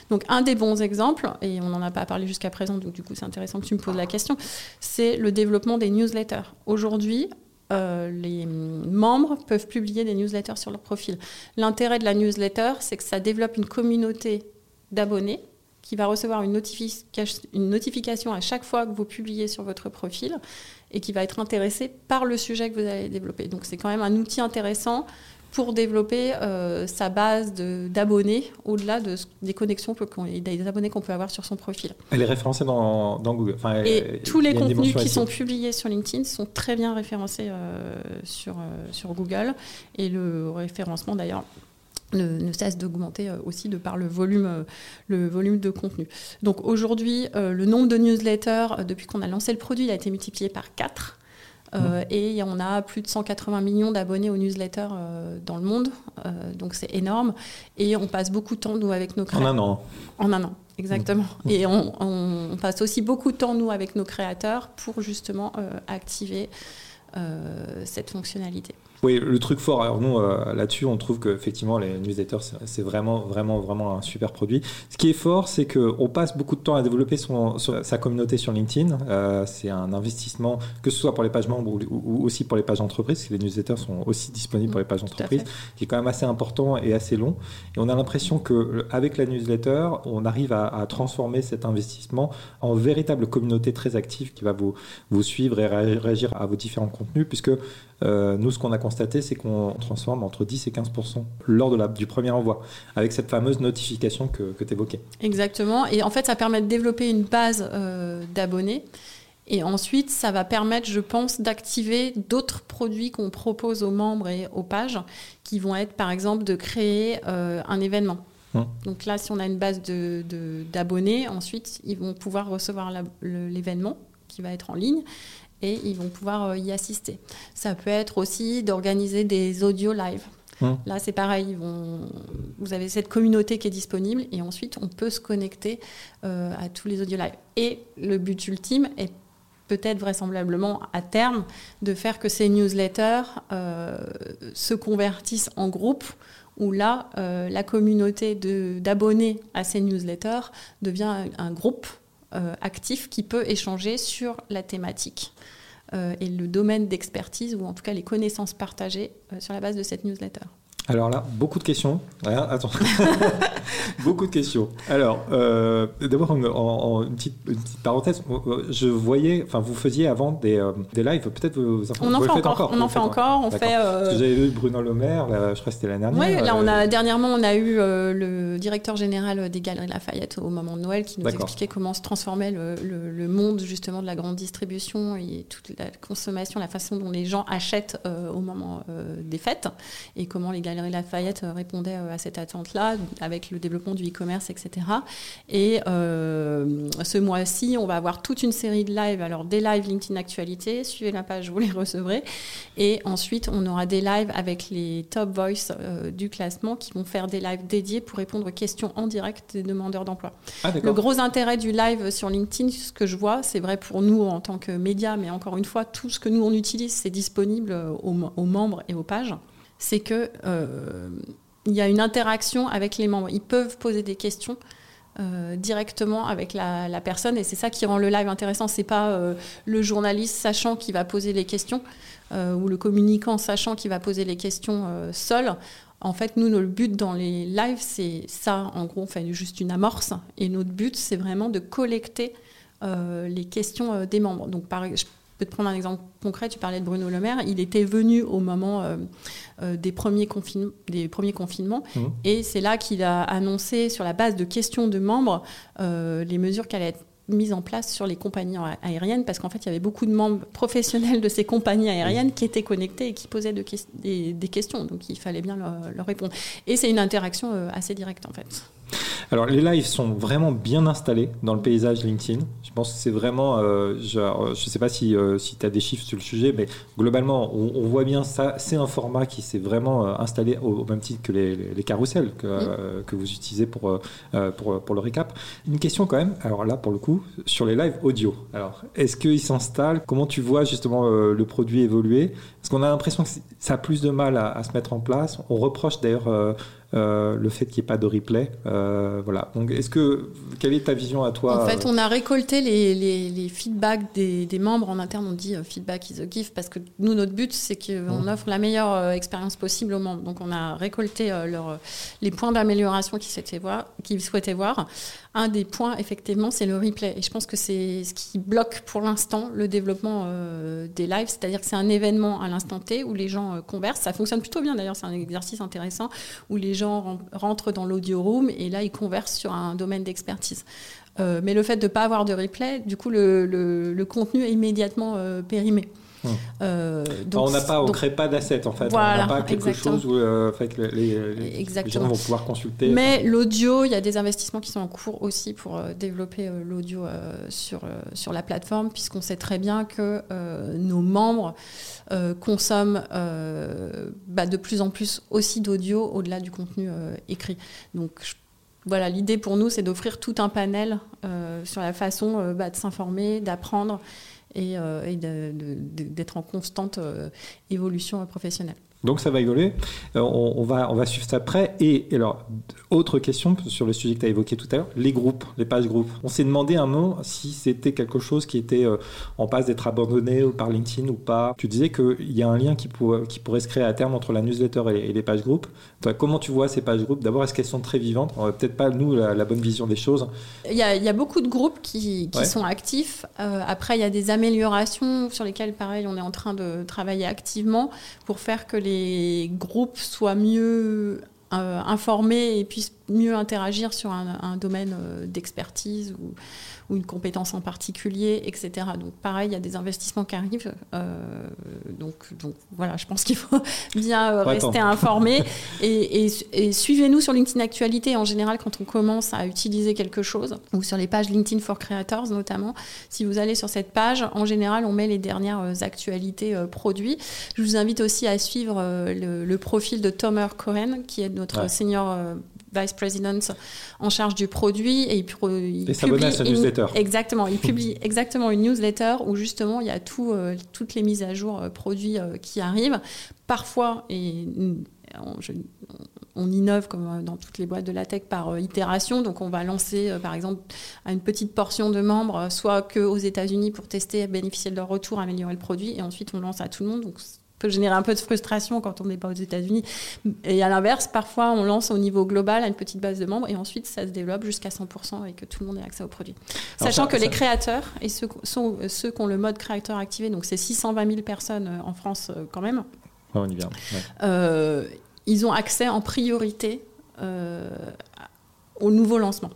Donc un des bons exemples, et on n'en a pas parlé jusqu'à présent, donc du coup c'est intéressant que tu me poses la question, c'est le développement des newsletters. Aujourd'hui, euh, les membres peuvent publier des newsletters sur leur profil. L'intérêt de la newsletter, c'est que ça développe une communauté d'abonnés qui va recevoir une, une, notification à chaque fois que vous publiez sur votre profil et qui va être intéressé par le sujet que vous allez développer. Donc c'est quand même un outil intéressant pour développer euh, sa base d'abonnés au-delà de, des connexions et des abonnés qu'on peut avoir sur son profil. Elle est référencée dans, Google. et tous les contenus qui sont publiés sur LinkedIn sont très bien référencés euh, sur, euh, sur Google. Et le référencement, d'ailleurs, ne, cesse d'augmenter aussi de par le volume, le volume de contenu. Donc aujourd'hui, le nombre de newsletters, depuis qu'on a lancé le produit, a été multiplié par 4. Euh, et on a plus de 180 millions d'abonnés aux newsletters euh, dans le monde, euh, donc c'est énorme. Et on passe beaucoup de temps, nous, avec nos créateurs. En un an. En un an, exactement. Mmh. Et on, passe aussi beaucoup de temps, nous, avec nos créateurs, pour justement activer cette fonctionnalité. Oui, le truc fort, alors nous, euh, là-dessus, on trouve qu'effectivement, les newsletters, c'est vraiment, vraiment, vraiment un super produit. Ce qui est fort, c'est qu'on passe beaucoup de temps à développer son, sa communauté sur LinkedIn. Euh, c'est un investissement, que ce soit pour les pages membres ou, aussi pour les pages entreprises, parce que les newsletters sont aussi disponibles pour les pages entreprises, qui est quand même assez important et assez long. Et on a l'impression qu'avec la newsletter, on arrive à, transformer cet investissement en véritable communauté très active qui va vous, vous suivre et réagir à vos différents contenus, puisque euh, nous, ce qu'on a constaté, c'est qu'on transforme entre 10 et 15% lors de la, du premier envoi, avec cette fameuse notification que, que tu évoquais. Exactement. Et en fait, ça permet de développer une base euh, d'abonnés. Et ensuite, ça va permettre, je pense, d'activer d'autres produits qu'on propose aux membres et aux pages, qui vont être, par exemple, de créer euh, un événement. Hum. Donc là, si on a une base d'abonnés, de, ensuite, ils vont pouvoir recevoir l'événement qui va être en ligne et ils vont pouvoir euh, y assister. Ça peut être aussi d'organiser des audio live. Hum. Là, c'est pareil, vont... vous avez cette communauté qui est disponible et ensuite on peut se connecter euh, à tous les audio live. Et le but ultime est peut-être vraisemblablement à terme de faire que ces newsletters euh, se convertissent en groupe où là, la communauté d'abonnés à ces newsletters devient un groupe actif qui peut échanger sur la thématique. Euh, et le domaine d'expertise, ou en tout cas les connaissances partagées euh, sur la base de cette newsletter. Alors là, beaucoup de questions. attends. beaucoup de questions. Alors, euh, d'abord, en, une, petite, parenthèse, je voyais, enfin, vous faisiez avant des, euh, des lives, peut-être vous, on en fait encore. On en fait encore. On fait. Euh... J'avais vu Bruno Le Maire, je crois que c'était l'année dernière. Oui, là, on a dernièrement, on a eu euh, le directeur général des Galeries Lafayette au moment de Noël qui nous expliquait comment se transformait le, le, monde justement de la grande distribution et toute la consommation, la façon dont les gens achètent au moment des fêtes et comment les galeries Galeries Lafayette répondait à cette attente-là, avec le développement du e-commerce, etc. Et ce mois-ci, on va avoir toute une série de lives. Alors, des lives LinkedIn Actualité, suivez la page, vous les recevrez. Et ensuite, on aura des lives avec les top voice du classement qui vont faire des lives dédiés pour répondre aux questions en direct des demandeurs d'emploi. Ah, le gros intérêt du live sur LinkedIn, ce que je vois, c'est vrai pour nous en tant que médias, mais encore une fois, tout ce que nous on utilise, c'est disponible aux, membres et aux pages. C'est que euh, il y a une interaction avec les membres. Ils peuvent poser des questions. Euh, directement avec la, personne et c'est ça qui rend le live intéressant c'est pas euh, le journaliste sachant qui va poser les questions ou le communicant sachant qui va poser les questions seul en fait, nous, notre but dans les lives, c'est ça. En gros, on fait juste une amorce. Et notre but, c'est vraiment de collecter les questions des membres. Donc, par, je peux te prendre un exemple concret. Tu parlais de Bruno Le Maire. Il était venu au moment euh, des, premiers des premiers confinements. Mmh. Et c'est là qu'il a annoncé, sur la base de questions de membres, les mesures qui allaient être mise en place sur les compagnies aériennes parce qu'en fait il y avait beaucoup de membres professionnels de ces compagnies aériennes qui étaient connectés et qui posaient des, questions donc il fallait bien leur répondre et c'est une interaction assez directe en fait. Alors les lives sont vraiment bien installés dans le paysage LinkedIn. Je pense que c'est vraiment, euh, je ne sais pas si, euh, si tu as des chiffres sur le sujet, mais globalement, on, voit bien ça. C'est un format qui s'est vraiment euh, installé au, même titre que les, les carousels que, que, vous utilisez pour, pour, pour, le récap. Une question quand même, alors là pour le coup, sur les lives audio. Alors, est-ce qu'ils s'installent? Comment tu vois justement le produit évoluer? Parce qu'on a l'impression que ça a plus de mal à, à, se mettre en place. On reproche d'ailleurs euh, le fait qu'il n'y ait pas de replay. Euh, voilà. Donc, est-ce que quelle est ta vision à toi En fait, on a récolté les, les, feedbacks des, des, membres en interne. On dit euh, feedback is a gift parce que nous, notre but, c'est qu'on mmh. offre la meilleure expérience possible aux membres. Donc, on a récolté leur, les points d'amélioration qu'ils voir, qu'ils souhaitaient voir. Un des points, effectivement, c'est le replay. Et je pense que c'est ce qui bloque pour l'instant le développement des lives. C'est-à-dire que c'est un événement à l'instant T où les gens conversent. Ça fonctionne plutôt bien d'ailleurs. C'est un exercice intéressant où les gens rentrent dans l'audio room et là, ils conversent sur un domaine d'expertise. Euh, mais le fait de ne pas avoir de replay, du coup, le, contenu est immédiatement euh, périmé. Hum. Euh, donc, on n'a pas, on crée pas d'assets en fait. on n'a pas quelque chose où les, gens vont pouvoir consulter. Mais l'audio, il y a des investissements qui sont en cours aussi pour développer l'audio sur, sur la plateforme, puisqu'on sait très bien que nos membres euh, consomment euh, bah, de plus en plus aussi d'audio au-delà du contenu euh, écrit. Donc voilà, l'idée pour nous, c'est d'offrir tout un panel sur la façon bah, de s'informer, d'apprendre et, d'être en constante évolution professionnelle. Donc ça va évoluer. Euh, on, va, suivre ça après. Et, alors, autre question sur le sujet que tu as évoqué tout à l'heure, les groupes, les pages groupes. On s'est demandé un moment si c'était quelque chose qui était euh, en passe d'être abandonné par LinkedIn ou pas. Tu disais qu'il y a un lien qui, pourrait se créer à terme entre la newsletter et, les pages groupes. Comment tu vois ces pages groupes? D'abord, est-ce qu'elles sont très vivantes? Peut-être pas, nous, la, bonne vision des choses. Il y a, beaucoup de groupes qui, sont actifs. Euh, après, il y a des améliorations sur lesquelles, pareil, on est en train de travailler activement pour faire que les les groupes soient mieux euh, informés et puissent mieux interagir sur un, domaine euh, d'expertise ou, ou, une compétence en particulier, etc. Donc pareil, il y a des investissements qui arrivent. Euh, donc, donc voilà, je pense qu'il faut bien rester informé. Et, et, suivez-nous sur LinkedIn Actualité. En général, quand on commence à utiliser quelque chose, ou sur les pages LinkedIn for Creators notamment, si vous allez sur cette page, en général, on met les dernières actualités produits. Je vous invite aussi à suivre le, profil de Tomer Cohen, qui est notre senior vice president en charge du produit et il, il publie à sa newsletter. Exactement, il publie exactement une newsletter où justement il y a tout, euh, toutes les mises à jour euh, produits euh, qui arrivent. Parfois, et on, on, innove comme dans toutes les boîtes de la tech par itération. Donc, on va lancer, par exemple, à une petite portion de membres, soit qu'aux États-Unis pour tester, bénéficier de leur retour, améliorer le produit, et ensuite on lance à tout le monde. Donc, peut générer un peu de frustration quand on n'est pas aux États-Unis. Et à l'inverse, parfois, on lance au niveau global à une petite base de membres et ensuite, ça se développe jusqu'à 100% et que tout le monde ait accès au produit. Sachant que les créateurs, et ceux, sont ceux qui ont le mode créateur activé, donc c'est 620 000 personnes euh, en France euh, quand même, on y vient. Euh, ils ont accès en priorité au nouveau lancement.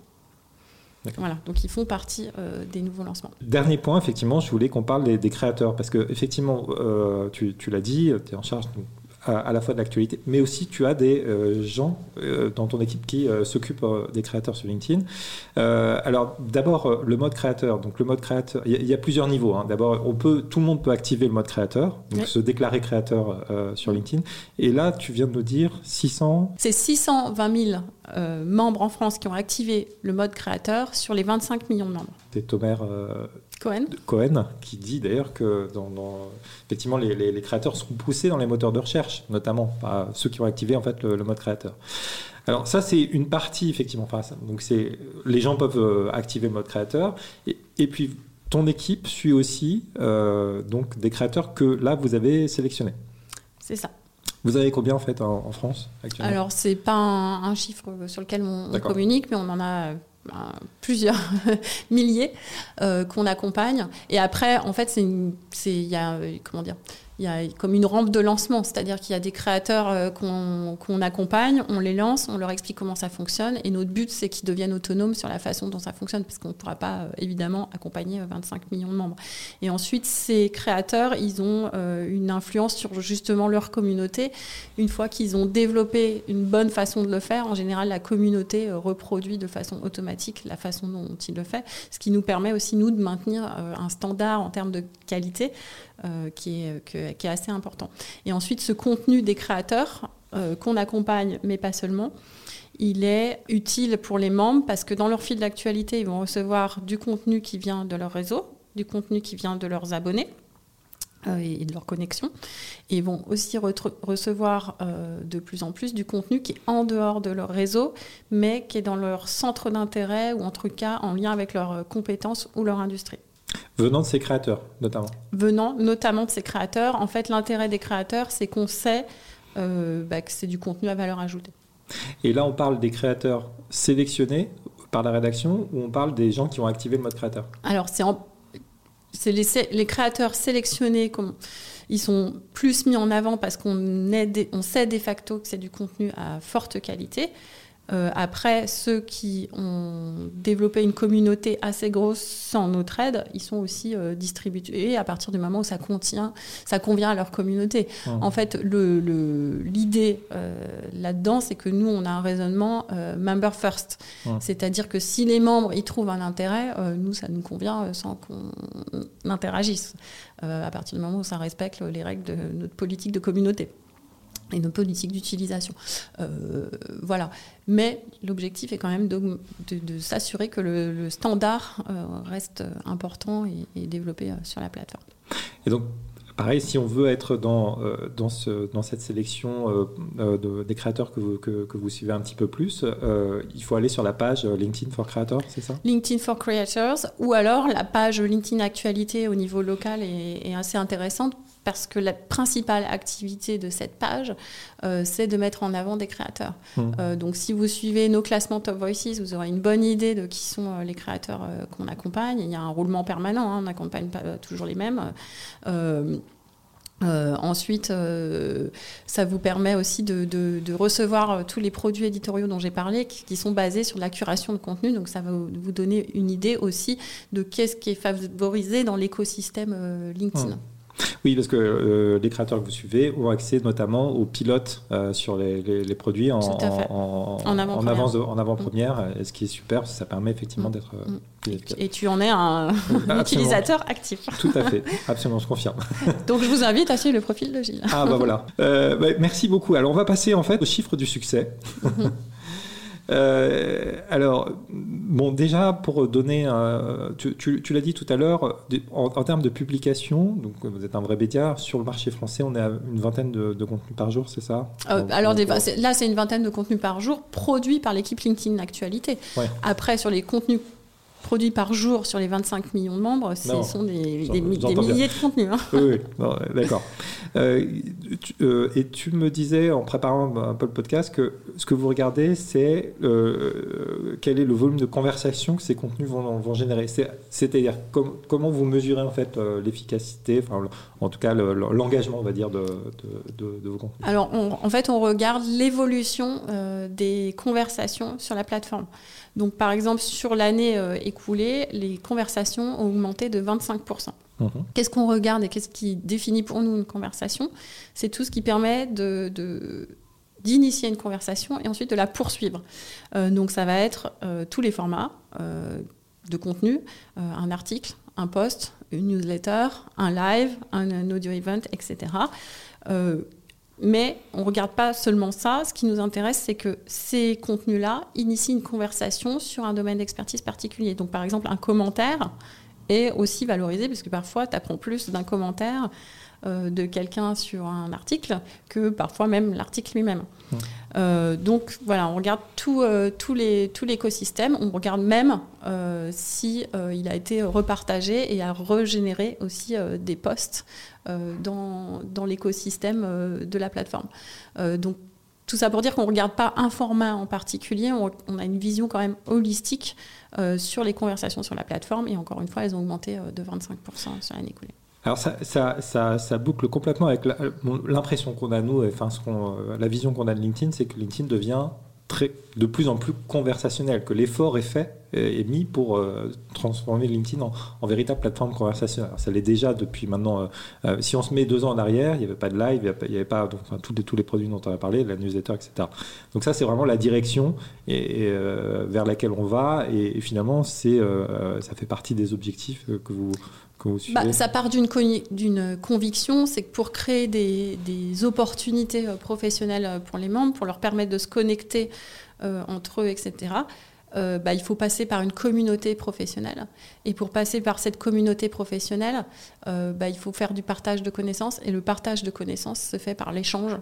Voilà, donc ils font partie euh, des nouveaux lancements. Dernier point, effectivement, je voulais qu'on parle des, créateurs, parce que effectivement, euh, tu, l'as dit, tu es en charge à, la fois de l'actualité, mais aussi tu as des euh, gens euh, dans ton équipe qui euh, s'occupent des créateurs sur LinkedIn. alors d'abord le mode créateur. Donc le mode créateur, il y, a plusieurs niveaux. Hein. D'abord, on peut, tout le monde peut activer le mode créateur, donc se déclarer créateur sur LinkedIn. Et là, tu viens de nous dire 600. C'est 620 000 membres en France qui ont activé le mode créateur sur les 25 millions de membres. C'est Tomer Cohen. Cohen, qui dit d'ailleurs que dans, effectivement les, créateurs seront poussés dans les moteurs de recherche, notamment par ceux qui ont activé en fait le, mode créateur. Alors ça c'est une partie effectivement. Enfin, donc c'est les gens peuvent euh, activer le mode créateur et, puis ton équipe suit aussi euh, donc des créateurs que là vous avez sélectionnés. C'est ça. Vous avez combien en fait en, France actuellement? Alors c'est pas un, chiffre sur lequel on, on communique, mais on en a plusieurs milliers euh, qu'on accompagne. Et après, en fait, c'est il y a comment dire, il y a comme une rampe de lancement, c'est-à-dire qu'il y a des créateurs euh, qu'on accompagne, on les lance, on leur explique comment ça fonctionne, et notre but c'est qu'ils deviennent autonomes sur la façon dont ça fonctionne, parce qu'on ne pourra pas euh, évidemment accompagner 25 euh, millions de membres. Et ensuite, ces créateurs, ils ont une influence sur justement leur communauté. Une fois qu'ils ont développé une bonne façon de le faire, en général, la communauté reproduit de façon automatique la façon dont ils le font, ce qui nous permet aussi nous de maintenir un standard en termes de qualité qui, est, qui, est, assez important. Et ensuite, ce contenu des créateurs euh, qu'on accompagne, mais pas seulement, il est utile pour les membres parce que dans leur fil d'actualité, ils vont recevoir du contenu qui vient de leur réseau, du contenu qui vient de leurs abonnés euh, et de leur connexion. Et ils vont aussi recevoir de plus en plus du contenu qui est en dehors de leur réseau, mais qui est dans leur centre d'intérêt ou en tout cas en lien avec leurs compétences ou leur industrie. Venant de ces créateurs, notamment. Venant notamment de ces créateurs. En fait, l'intérêt des créateurs, c'est qu'on sait euh, bah, que c'est du contenu à valeur ajoutée. Et là, on parle des créateurs sélectionnés par la rédaction ou on parle des gens qui ont activé le mode créateur? Alors, c'est les, les, créateurs sélectionnés. Comme, ils sont plus mis en avant parce qu'on on sait de facto que c'est du contenu à forte qualité. Euh, après, ceux qui ont développé une communauté assez grosse sans notre aide, ils sont aussi euh, distribués à partir du moment où ça contient, ça convient à leur communauté. Mmh. En fait, l'idée le, euh, là-dedans, c'est que nous, on a un raisonnement member first. Mmh. C'est-à-dire que si les membres y trouvent un intérêt, nous, ça nous convient sans qu'on interagisse. à partir du moment où ça respecte les règles de notre politique de communauté et nos politiques d'utilisation. Euh, voilà. Mais l'objectif est quand même de, de, s'assurer que le, standard euh, reste important et, développé euh, sur la plateforme. Et donc, pareil, si on veut être dans, dans, ce, dans cette sélection de, des créateurs que vous, que, que, vous suivez un petit peu plus, il faut aller sur la page LinkedIn for Creators, c'est ça? LinkedIn for Creators, ou alors la page LinkedIn Actualité au niveau local est, est assez intéressante parce que la principale activité de cette page, euh, c'est de mettre en avant des créateurs. Mmh. Euh, donc si vous suivez nos classements Top Voices, vous aurez une bonne idée de qui sont euh, les créateurs qu'on accompagne. Il y a un roulement permanent, hein, on n'accompagne pas toujours les mêmes. ensuite, ça vous permet aussi de, recevoir tous les produits éditoriaux dont j'ai parlé, qui, sont basés sur la curation de contenu. Donc, ça va vous donner une idée aussi de qu'est-ce qui est favorisé dans l'écosystème LinkedIn. Mmh. Oui, parce que euh, les créateurs que vous suivez ont accès notamment aux pilotes euh, sur les, produits en, avant-première, mm. ce qui est super, ça permet effectivement mm. d'être. Euh, mm. Et tu en es un utilisateur actif. Tout à fait, absolument, je confirme. Donc je vous invite à suivre le profil de Gilles. Ah bah voilà. Bah, merci beaucoup. Alors on va passer en fait au chiffre du succès. Euh, alors, bon, déjà, pour donner, tu, l'as dit tout à l'heure, en, termes de publication, donc vous êtes un vrai média, sur le marché français, on est à une vingtaine de, contenus par jour, c'est ça euh, Alors, là, c'est une vingtaine de contenus par jour produits par l'équipe LinkedIn Actualité. Après, sur les contenus produits par jour sur les 25 millions de membres, ce sont des, milliers de contenus. Hein. Oui, d'accord. Euh, euh, et tu me disais en préparant un peu le podcast que ce que vous regardez, c'est euh, quel est le volume de conversation que ces contenus vont, vont générer? C'est-à-dire comment vous mesurez en fait l'efficacité, enfin, en tout cas l'engagement, on va dire, de, de, vos contenus? Alors, en fait, on regarde l'évolution des conversations sur la plateforme. Donc, par exemple, sur l'année écoulée, écoulée, les conversations ont augmenté de 25%. Mhm. Qu'est-ce qu'on regarde et qu'est-ce qui définit pour nous une conversation? C'est tout ce qui permet de, d'initier une conversation et ensuite de la poursuivre. Euh, donc ça va être euh, tous les formats euh, de contenu, un article, un post, une newsletter, un live, un, audio event, etc. mais on ne regarde pas seulement ça. Ce qui nous intéresse, c'est que ces contenus-là initient une conversation sur un domaine d'expertise particulier. Donc par exemple, un commentaire est aussi valorisé, parce que parfois, tu apprends plus d'un commentaire de quelqu'un sur un article que parfois même l'article lui-même. Euh, donc voilà, on regarde tout, euh, tout l'écosystème, on regarde même si il a été repartagé et a régénéré aussi des posts dans, dans l'écosystème de la plateforme. donc tout ça pour dire qu'on ne regarde pas un format en particulier, on, on, a une vision quand même holistique sur les conversations sur la plateforme et encore une fois, elles ont augmenté de 25% sur l'année écoulée. Alors ça, boucle complètement avec l'impression qu'on a nous, enfin euh, la vision qu'on a de LinkedIn, c'est que LinkedIn devient de plus en plus conversationnel, que l'effort est fait est mis pour euh, transformer LinkedIn en, véritable plateforme conversationnelle. ça l'est déjà depuis maintenant. Euh, si on se met deux ans en arrière, il n'y avait pas de live, il n'y avait pas, donc, tous, les, produits dont on a parlé, la newsletter, etc. Donc ça, c'est vraiment la direction et, vers laquelle on va. Et, finalement, c'est, ça fait partie des objectifs que vous bah, ça part d'une conviction, c'est que pour créer des, opportunités euh, professionnelles euh, pour les membres, pour leur permettre de se connecter euh, entre eux, etc., bah, il faut passer par une communauté professionnelle. Et pour passer par cette communauté professionnelle, bah, il faut faire du partage de connaissances. Et le partage de connaissances se fait par l'échange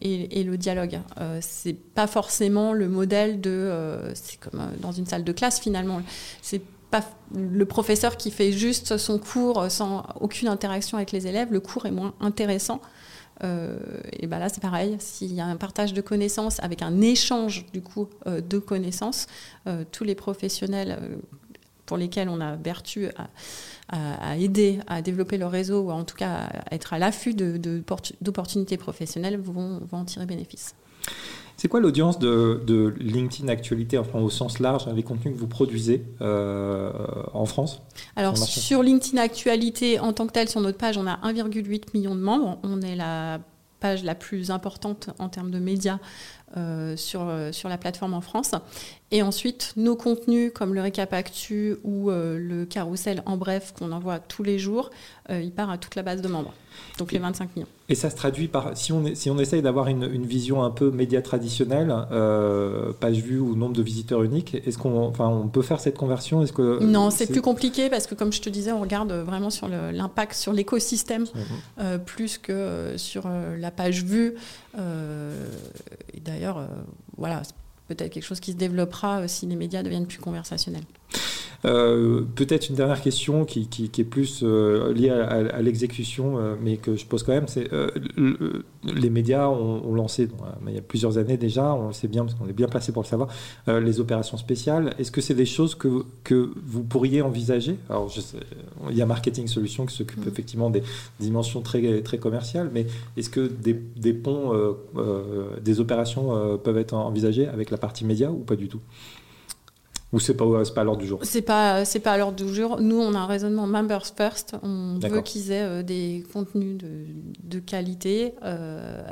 et, et, le dialogue. c'est pas forcément le modèle de. c'est comme dans une salle de classe finalement. C'est pas le professeur qui fait juste son cours sans aucune interaction avec les élèves, le cours est moins intéressant. Euh, et ben là, c'est pareil. S'il y a un partage de connaissances avec un échange du coup euh, de connaissances, euh, tous les professionnels pour lesquels on a vertu à, aider à développer leur réseau ou en tout cas à être à l'affût d'opportunités professionnelles vont, vont en tirer bénéfice. C'est quoi l'audience de, LinkedIn Actualité, enfin au sens large, les contenus que vous produisez euh, en France? Alors sur LinkedIn Actualité, en tant que tel, sur notre page, on a 1,8 million de membres. On est la page la plus importante en termes de médias euh, sur, euh, sur la plateforme en France. Et ensuite, nos contenus comme le récap actu ou euh, le carrousel en bref qu'on envoie tous les jours, il part à toute la base de membres. Donc les 25 millions. Et ça se traduit par, si on, si on essaye d'avoir une, une, vision un peu média traditionnelle, page vue ou nombre de visiteurs uniques, est-ce qu'on enfin, on peut faire cette conversion? Est-ce que Non, c'est plus compliqué parce que comme je te disais, on regarde vraiment sur l'impact sur l'écosystème mhm. plus que sur la page vue. Et d'ailleurs, d'ailleurs, euh, voilà, c'est peut-être quelque chose qui se développera euh, si les médias deviennent plus conversationnels. Euh, peut-être une dernière question qui, est plus euh, liée à, l'exécution, euh, mais que je pose quand même, c'est les médias ont, lancé, il y a plusieurs années déjà, on le sait bien parce qu'on est bien placé pour le savoir, les opérations spéciales. Est-ce que c'est des choses que, que vous pourriez envisager? Alors, je il y a Marketing Solutions qui s'occupe mm. effectivement des dimensions très, très commerciales, mais est-ce que des, des ponts, des opérations peuvent être envisagées avec la partie média ou pas du tout? Ou c'est pas, pas à l'ordre du jour? C'est pas, c'est pas à l'ordre du jour. Nous, on a un raisonnement members first. On veut qu'ils aient euh, des contenus de, de qualité, euh,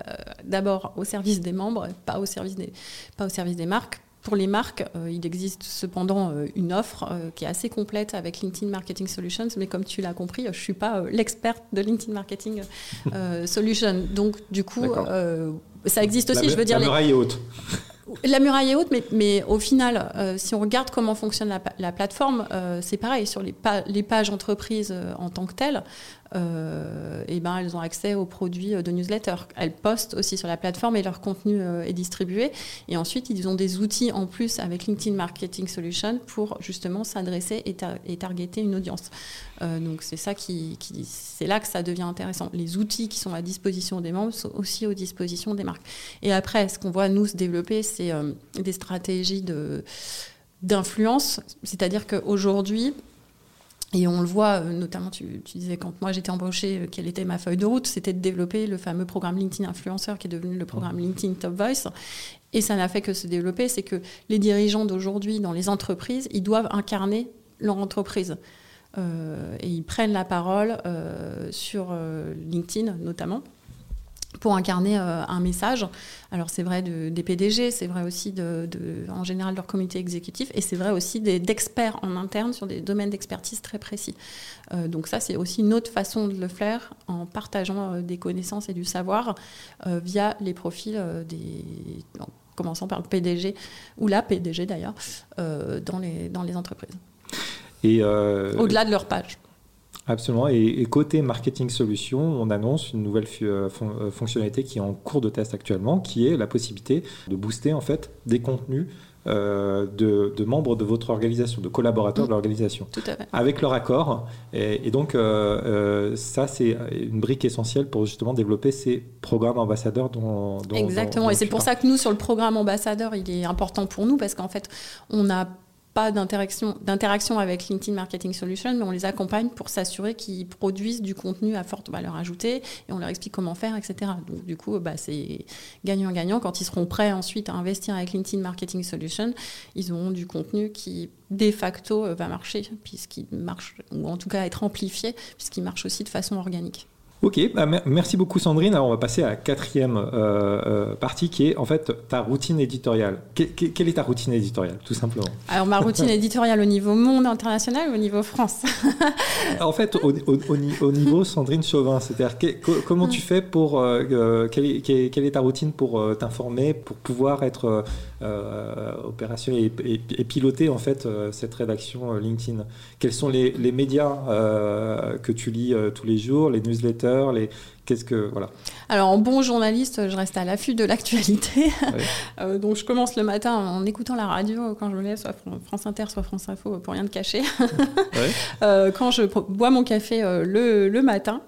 d'abord au service des membres, pas au service des, pas au service des marques. Pour les marques, euh, il existe cependant une offre qui est assez complète avec LinkedIn Marketing Solutions, mais comme tu l'as compris, je suis pas l'experte de LinkedIn Marketing Solutions. Donc, du coup, ça existe aussi. je veux dire, la muraille est haute. La muraille est haute, mais, au final, euh, si on regarde comment fonctionne la, plateforme, euh, c'est pareil. Sur les, pages entreprises euh, en tant que telles, euh, eh ben, elles ont accès aux produits de newsletter. Elles postent aussi sur la plateforme et leur contenu euh, est distribué. Et ensuite, ils ont des outils en plus avec LinkedIn Marketing Solution pour justement s'adresser et, targeter une audience. Euh, donc c'est ça qui, c'est là que ça devient intéressant. Les outils qui sont à disposition des membres sont aussi aux dispositions des marques. Et après, ce qu'on voit nous se développer, c'est des stratégies de d'influence, c'est-à-dire qu'aujourd'hui, Et on le voit, notamment, tu, disais quand moi j'étais embauchée, quelle était ma feuille de route, c'était de développer le fameux programme LinkedIn Influenceur qui est devenu le programme LinkedIn Top Voice. Et ça n'a fait que se développer, c'est que les dirigeants d'aujourd'hui dans les entreprises, ils doivent incarner leur entreprise. Euh, et ils prennent la parole euh, sur euh, LinkedIn notamment pour incarner un message. Alors c'est vrai des PDG, c'est vrai aussi de, en général de leur comité exécutif, et c'est vrai aussi d'experts en interne sur des domaines d'expertise très précis. donc ça c'est aussi une autre façon de le faire en partageant des connaissances et du savoir via les profils des commençant par le PDG ou la PDG d'ailleurs dans, les, dans les entreprises. Euh, Au-delà de leur page. Absolument. Et, côté marketing solution, on annonce une nouvelle euh, euh, fonctionnalité qui est en cours de test actuellement, qui est la possibilité de booster en fait des contenus de, membres de votre organisation, de collaborateurs de mm. l'organisation, avec leur accord. Et, donc, ça, c'est une brique essentielle pour justement développer ces programmes ambassadeurs dont. dont Exactement. et c'est pour ça que nous, sur le programme ambassadeur, il est important pour nous parce qu'en fait, on a pas d'interaction, avec LinkedIn Marketing Solutions, mais on les accompagne pour s'assurer qu'ils produisent du contenu à forte valeur ajoutée et on leur explique comment faire, etc. Donc, du coup, bah, c'est gagnant-gagnant. Quand ils seront prêts ensuite à investir avec LinkedIn Marketing Solutions, ils auront du contenu qui, de facto, euh, va marcher, puisqu'il marche, ou en tout cas être amplifié, puisqu'il marche aussi de façon organique. Ok, bah, merci beaucoup Sandrine. Alors on va passer à la quatrième euh, euh, partie qui est en fait ta routine éditoriale. quelle est ta routine éditoriale, tout simplement? Alors ma routine éditoriale au niveau monde international ou au niveau France? En fait, au, niveau Sandrine Chauvin, c'est-à-dire comment tu fais pour... Euh, quelle, est, ta routine pour t'informer, pour pouvoir être opérationnel et, piloter en fait cette rédaction LinkedIn Quels sont les, les médias que tu lis tous les jours, les newsletters les qu'est-ce que voilà. Alors en bon journaliste, je reste à l'affût de l'actualité. Euh, donc je commence le matin en écoutant la radio quand je me lève, soit France Inter, soit France Info, pour rien de cacher. Euh, quand je bois mon café euh, le, le, matin.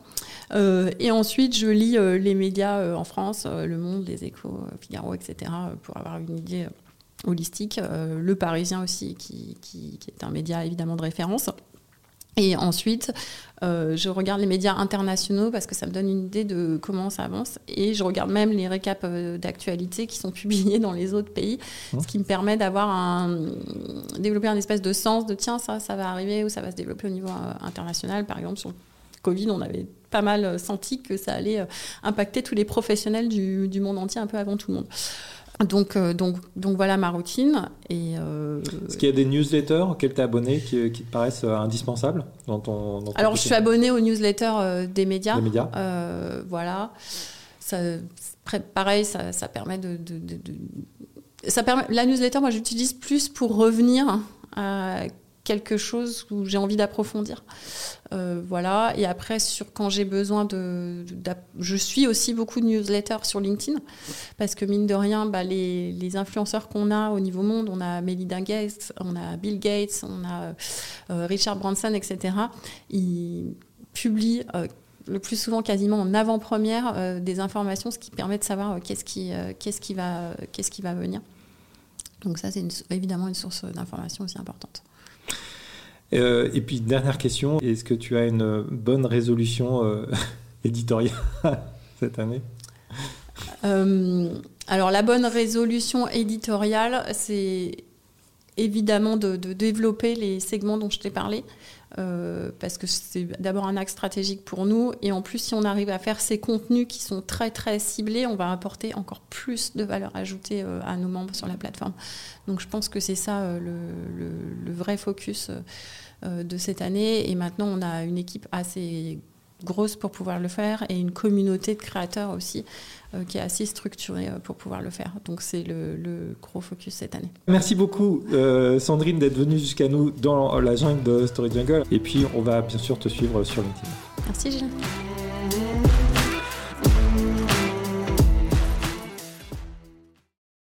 Et ensuite, je lis les médias en France, Le Monde, Les Échos, Figaro, etc., pour avoir une idée holistique. le Parisien aussi, qui, qui, qui, est un média évidemment de référence. Et ensuite, euh, je regarde les médias internationaux parce que ça me donne une idée de comment ça avance. Et je regarde même les récaps euh, d'actualité qui sont publiés dans les autres pays, mmh. ce qui me permet d'avoir un développer un espèce de sens de tiens ça ça va arriver ou ça va se développer au niveau euh, international. Par exemple sur Covid, on avait pas mal senti que ça allait impacter tous les professionnels du, du monde entier un peu avant tout le monde. Donc, euh, donc, donc voilà ma routine. Et, euh, Est-ce qu'il y a des newsletters auxquels tu es abonné qui, qui, te paraissent euh, indispensables dans ton, Alors, je suis abonné aux newsletters des médias. Des médias. voilà. Ça, pareil, ça, ça permet de, de, ça permet, la newsletter, moi, j'utilise plus pour revenir à quelque chose où j'ai envie d'approfondir. Euh, voilà. Et après, sur quand j'ai besoin de, Je suis aussi beaucoup de newsletters sur LinkedIn, parce que mine de rien, bah, les, influenceurs qu'on a au niveau monde, on a Melinda Gates, on a Bill Gates, on a euh, Richard Branson, etc. Ils publient euh, le plus souvent quasiment en avant-première des informations, ce qui permet de savoir qu'est-ce qui, qu'est-ce qui, va, qu'est-ce qui va venir. Donc ça, c'est évidemment une source d'information aussi importante. Euh, et puis, dernière question, est-ce que tu as une bonne résolution euh, éditoriale cette année? Euh, Alors, la bonne résolution éditoriale, c'est évidemment de, développer les segments dont je t'ai parlé. Parce que c'est d'abord un axe stratégique pour nous. Et en plus, si on arrive à faire ces contenus qui sont très très ciblés, on va apporter encore plus de valeur ajoutée à nos membres sur la plateforme. Donc je pense que c'est ça le, le, vrai focus euh, de cette année. Et maintenant, on a une équipe assez grosse pour pouvoir le faire et une communauté de créateurs aussi euh, qui est assez structurée euh, pour pouvoir le faire. Donc c'est le, gros focus cette année. Merci beaucoup Sandrine d'être venue jusqu'à nous dans la jungle de Story Jungle et puis on va bien sûr te suivre sur LinkedIn. Merci Gilles.